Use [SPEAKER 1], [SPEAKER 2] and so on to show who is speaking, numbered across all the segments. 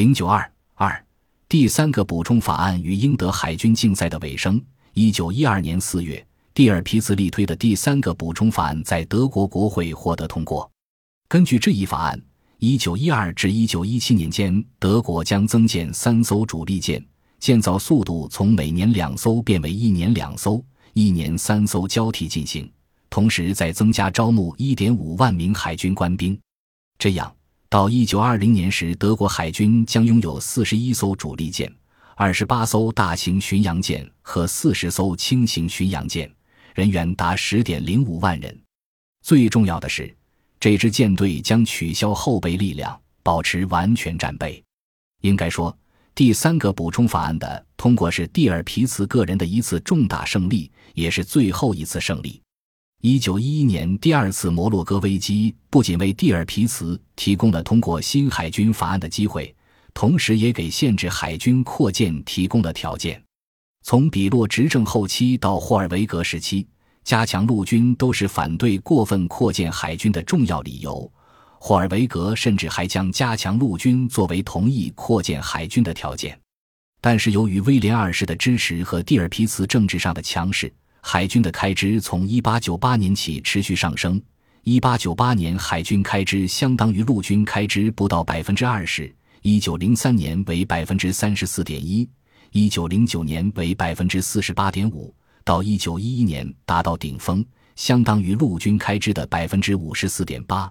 [SPEAKER 1] 零九二二第三个补充法案与英德海军竞赛的尾声。一九一二年四月，蒂尔皮茨力推的第三个补充法案在德国国会获得通过。根据这一法案，一九一二至一九一七年间，德国将增建三艘主力舰，建造速度从每年两艘变为一年两艘，一年三艘交替进行。同时，再增加招募一点五万名海军官兵，这样。到一九二零年时，德国海军将拥有四十一艘主力舰、二十八艘大型巡洋舰和四十艘轻型巡洋舰，人员达十点零五万人。最重要的是，这支舰队将取消后备力量，保持完全战备。应该说，第三个补充法案的通过是蒂尔皮茨个人的一次重大胜利，也是最后一次胜利。一九一一年第二次摩洛哥危机不仅为蒂尔皮茨提供了通过新海军法案的机会，同时也给限制海军扩建提供了条件。从比洛执政后期到霍尔维格时期，加强陆军都是反对过分扩建海军的重要理由。霍尔维格甚至还将加强陆军作为同意扩建海军的条件。但是由于威廉二世的支持和蒂尔皮茨政治上的强势。海军的开支从1898年起持续上升。1898年，海军开支相当于陆军开支不到百分之二十；1903年为百分之三十四点一；1909年为百分之四十八点五；到1911年达到顶峰，相当于陆军开支的百分之五十四点八。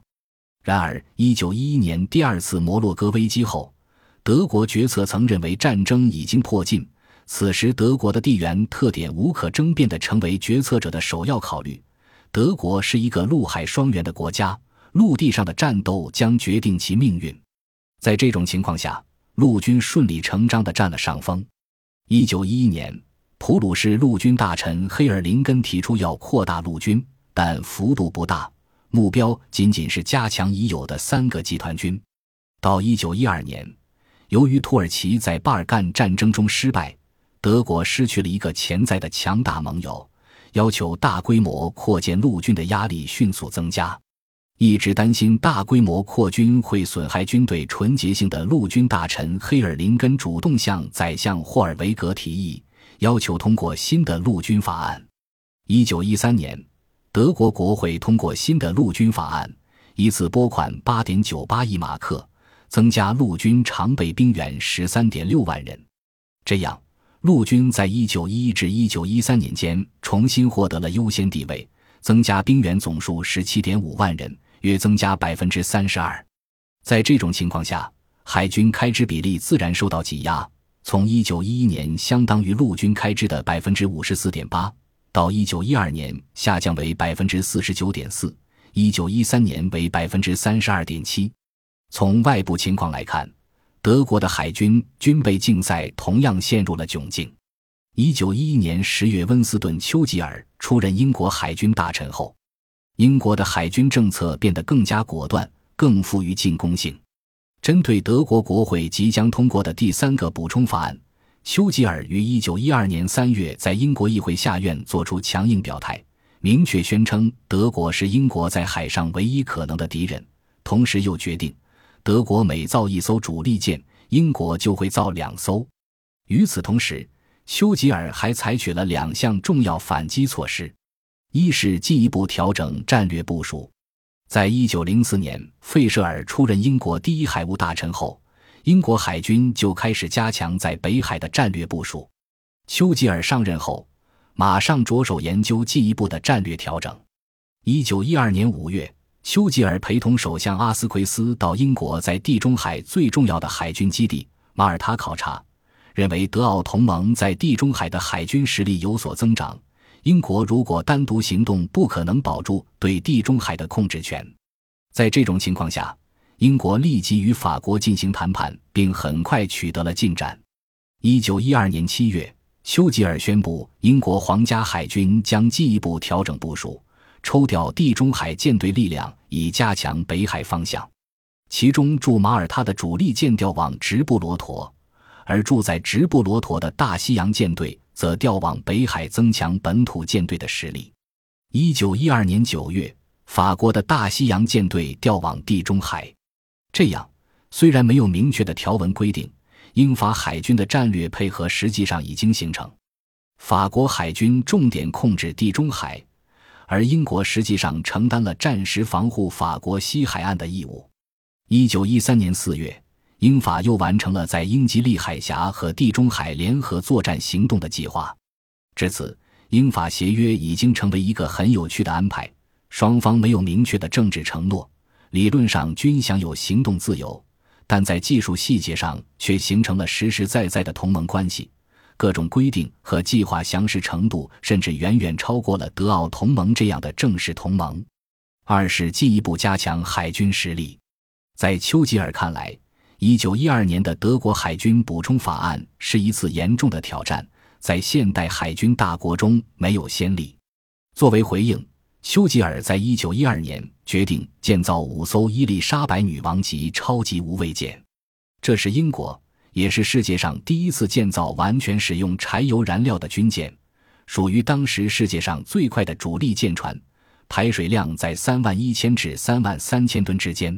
[SPEAKER 1] 然而，1911年第二次摩洛哥危机后，德国决策层认为战争已经迫近。此时，德国的地缘特点无可争辩地成为决策者的首要考虑。德国是一个陆海双元的国家，陆地上的战斗将决定其命运。在这种情况下，陆军顺理成章地占了上风。一九一一年，普鲁士陆军大臣黑尔林根提出要扩大陆军，但幅度不大，目标仅仅是加强已有的三个集团军。到一九一二年，由于土耳其在巴尔干战争中失败。德国失去了一个潜在的强大盟友，要求大规模扩建陆军的压力迅速增加。一直担心大规模扩军会损害军队纯洁性的陆军大臣黑尔林根主动向宰相霍尔维格提议，要求通过新的陆军法案。一九一三年，德国国会通过新的陆军法案，一次拨款八点九八亿马克，增加陆军常备兵员十三点六万人。这样。陆军在一九一一至一九一三年间重新获得了优先地位，增加兵员总数十七点五万人，约增加百分之三十二。在这种情况下，海军开支比例自然受到挤压，从一九一一年相当于陆军开支的百分之五十四点八，到一九一二年下降为百分之四十九点四，一九一三年为百分之三十二点七。从外部情况来看。德国的海军军备竞赛同样陷入了窘境。一九一一年十月，温斯顿·丘吉尔出任英国海军大臣后，英国的海军政策变得更加果断，更富于进攻性。针对德国国会即将通过的第三个补充法案，丘吉尔于一九一二年三月在英国议会下院作出强硬表态，明确宣称德国是英国在海上唯一可能的敌人，同时又决定。德国每造一艘主力舰，英国就会造两艘。与此同时，丘吉尔还采取了两项重要反击措施：一是进一步调整战略部署。在一九零四年，费舍尔出任英国第一海务大臣后，英国海军就开始加强在北海的战略部署。丘吉尔上任后，马上着手研究进一步的战略调整。一九一二年五月。丘吉尔陪同首相阿斯奎斯到英国在地中海最重要的海军基地马耳他考察，认为德奥同盟在地中海的海军实力有所增长。英国如果单独行动，不可能保住对地中海的控制权。在这种情况下，英国立即与法国进行谈判，并很快取得了进展。一九一二年七月，丘吉尔宣布，英国皇家海军将进一步调整部署。抽调地中海舰队力量，以加强北海方向。其中驻马耳他的主力舰调往直布罗陀，而驻在直布罗陀的大西洋舰队则调往北海，增强本土舰队的实力。一九一二年九月，法国的大西洋舰队调往地中海。这样，虽然没有明确的条文规定，英法海军的战略配合实际上已经形成。法国海军重点控制地中海，而英国实际上承担了战时防护法国西海岸的义务。一九一三年四月，英法又完成了在英吉利海峡和地中海联合作战行动的计划。至此，英法协约已经成为一个很有趣的安排。双方没有明确的政治承诺，理论上均享有行动自由，但在技术细节上却形成了实实在在的同盟关系。各种规定和计划详实程度甚至远远超过了德奥同盟这样的正式同盟。二是进一步加强海军实力。在丘吉尔看来，一九一二年的德国海军补充法案是一次严重的挑战，在现代海军大国中没有先例。作为回应，丘吉尔在一九一二年决定建造五艘伊丽莎白女王级超级无畏舰，这是英国。也是世界上第一次建造完全使用柴油燃料的军舰，属于当时世界上最快的主力舰船，排水量在三万一千至三万三千吨之间。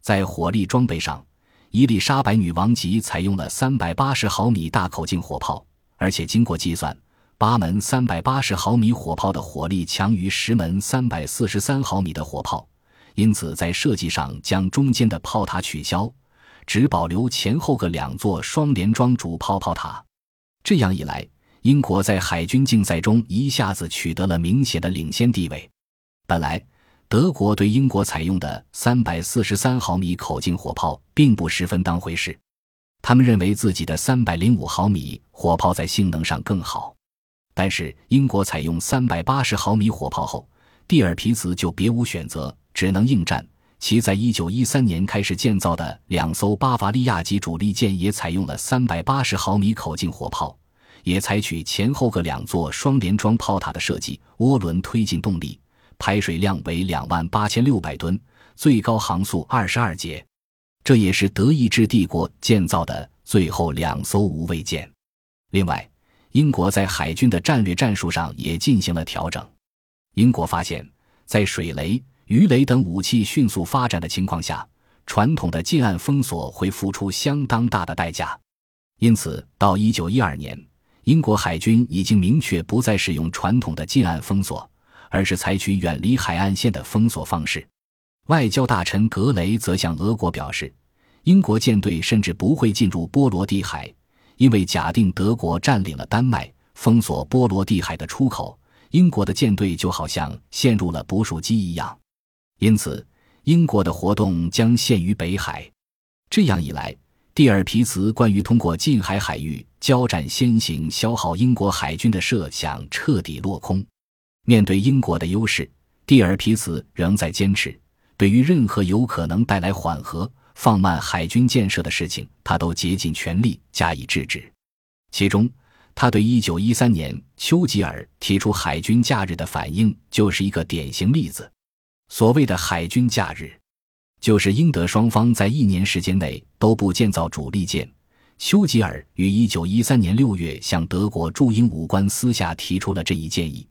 [SPEAKER 1] 在火力装备上，伊丽莎白女王级采用了三百八十毫米大口径火炮，而且经过计算，八门三百八十毫米火炮的火力强于十门三百四十三毫米的火炮，因此在设计上将中间的炮塔取消。只保留前后各两座双联装主炮炮塔，这样一来，英国在海军竞赛中一下子取得了明显的领先地位。本来，德国对英国采用的三百四十三毫米口径火炮并不十分当回事，他们认为自己的三百零五毫米火炮在性能上更好。但是，英国采用三百八十毫米火炮后，蒂尔皮茨就别无选择，只能应战。其在一九一三年开始建造的两艘巴伐利亚级主力舰也采用了三百八十毫米口径火炮，也采取前后各两座双联装炮塔的设计，涡轮推进动力，排水量为两万八千六百吨，最高航速二十二节。这也是德意志帝国建造的最后两艘无畏舰。另外，英国在海军的战略战术上也进行了调整。英国发现，在水雷。鱼雷等武器迅速发展的情况下，传统的近岸封锁会付出相当大的代价。因此，到一九一二年，英国海军已经明确不再使用传统的近岸封锁，而是采取远离海岸线的封锁方式。外交大臣格雷则向俄国表示，英国舰队甚至不会进入波罗的海，因为假定德国占领了丹麦，封锁波罗的海的出口，英国的舰队就好像陷入了捕鼠机一样。因此，英国的活动将限于北海。这样一来，蒂尔皮茨关于通过近海海域交战先行消耗英国海军的设想彻底落空。面对英国的优势，蒂尔皮茨仍在坚持，对于任何有可能带来缓和、放慢海军建设的事情，他都竭尽全力加以制止。其中，他对1913年丘吉尔提出海军假日的反应就是一个典型例子。所谓的海军假日，就是英德双方在一年时间内都不建造主力舰。丘吉尔于一九一三年六月向德国驻英武官私下提出了这一建议。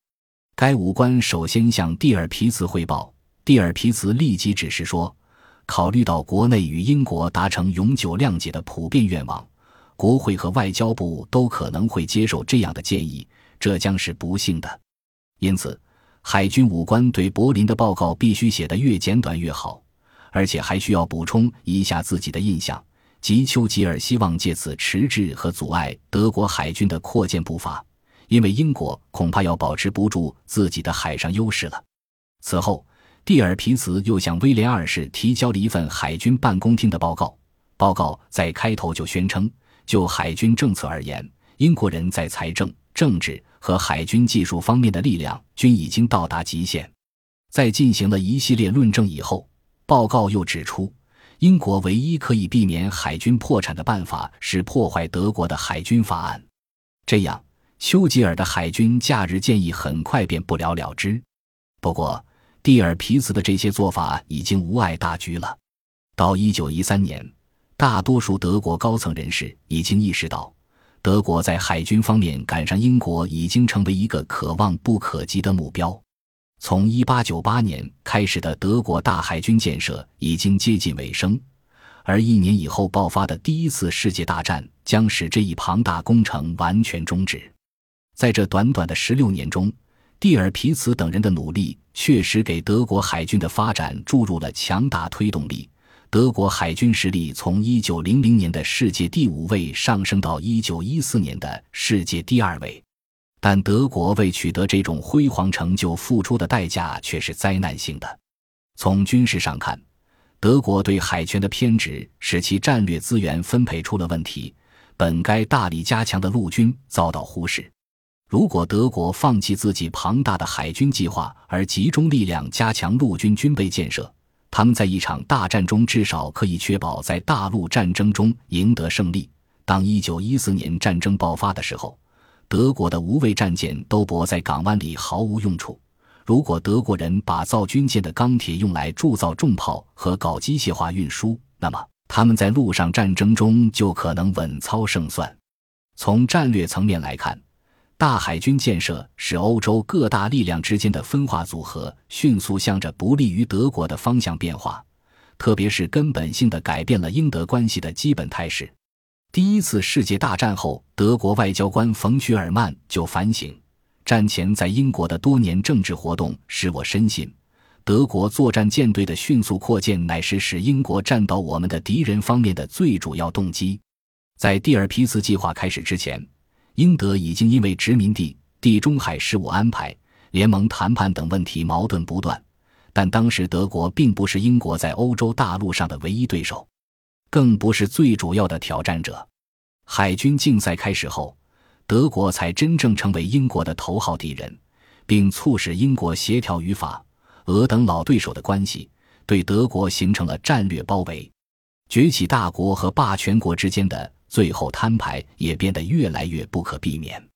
[SPEAKER 1] 该武官首先向蒂尔皮茨汇报，蒂尔皮茨立即指示说：“考虑到国内与英国达成永久谅解的普遍愿望，国会和外交部都可能会接受这样的建议，这将是不幸的。因此。”海军武官对柏林的报告必须写得越简短越好，而且还需要补充一下自己的印象，即丘吉尔希望借此迟滞和阻碍德国海军的扩建步伐，因为英国恐怕要保持不住自己的海上优势了。此后，蒂尔皮茨又向威廉二世提交了一份海军办公厅的报告，报告在开头就宣称，就海军政策而言，英国人在财政、政治。和海军技术方面的力量均已经到达极限，在进行了一系列论证以后，报告又指出，英国唯一可以避免海军破产的办法是破坏德国的海军法案。这样，丘吉尔的海军假日建议很快便不了了之。不过，蒂尔皮茨的这些做法已经无碍大局了。到一九一三年，大多数德国高层人士已经意识到。德国在海军方面赶上英国，已经成为一个可望不可及的目标。从1898年开始的德国大海军建设已经接近尾声，而一年以后爆发的第一次世界大战将使这一庞大工程完全终止。在这短短的十六年中，蒂尔皮茨等人的努力确实给德国海军的发展注入了强大推动力。德国海军实力从一九零零年的世界第五位上升到一九一四年的世界第二位，但德国为取得这种辉煌成就付出的代价却是灾难性的。从军事上看，德国对海权的偏执使其战略资源分配出了问题，本该大力加强的陆军遭到忽视。如果德国放弃自己庞大的海军计划，而集中力量加强陆军军备建设，他们在一场大战中至少可以确保在大陆战争中赢得胜利。当1914年战争爆发的时候，德国的无畏战舰都泊在港湾里毫无用处。如果德国人把造军舰的钢铁用来铸造重炮和搞机械化运输，那么他们在陆上战争中就可能稳操胜算。从战略层面来看，大海军建设使欧洲各大力量之间的分化组合迅速向着不利于德国的方向变化，特别是根本性的改变了英德关系的基本态势。第一次世界大战后，德国外交官冯·许尔曼就反省，战前在英国的多年政治活动使我深信，德国作战舰队的迅速扩建乃是使英国站到我们的敌人方面的最主要动机。在蒂尔皮茨计划开始之前。英德已经因为殖民地、地中海事务安排、联盟谈判等问题矛盾不断，但当时德国并不是英国在欧洲大陆上的唯一对手，更不是最主要的挑战者。海军竞赛开始后，德国才真正成为英国的头号敌人，并促使英国协调与法、俄等老对手的关系，对德国形成了战略包围。崛起大国和霸权国之间的。最后摊牌也变得越来越不可避免。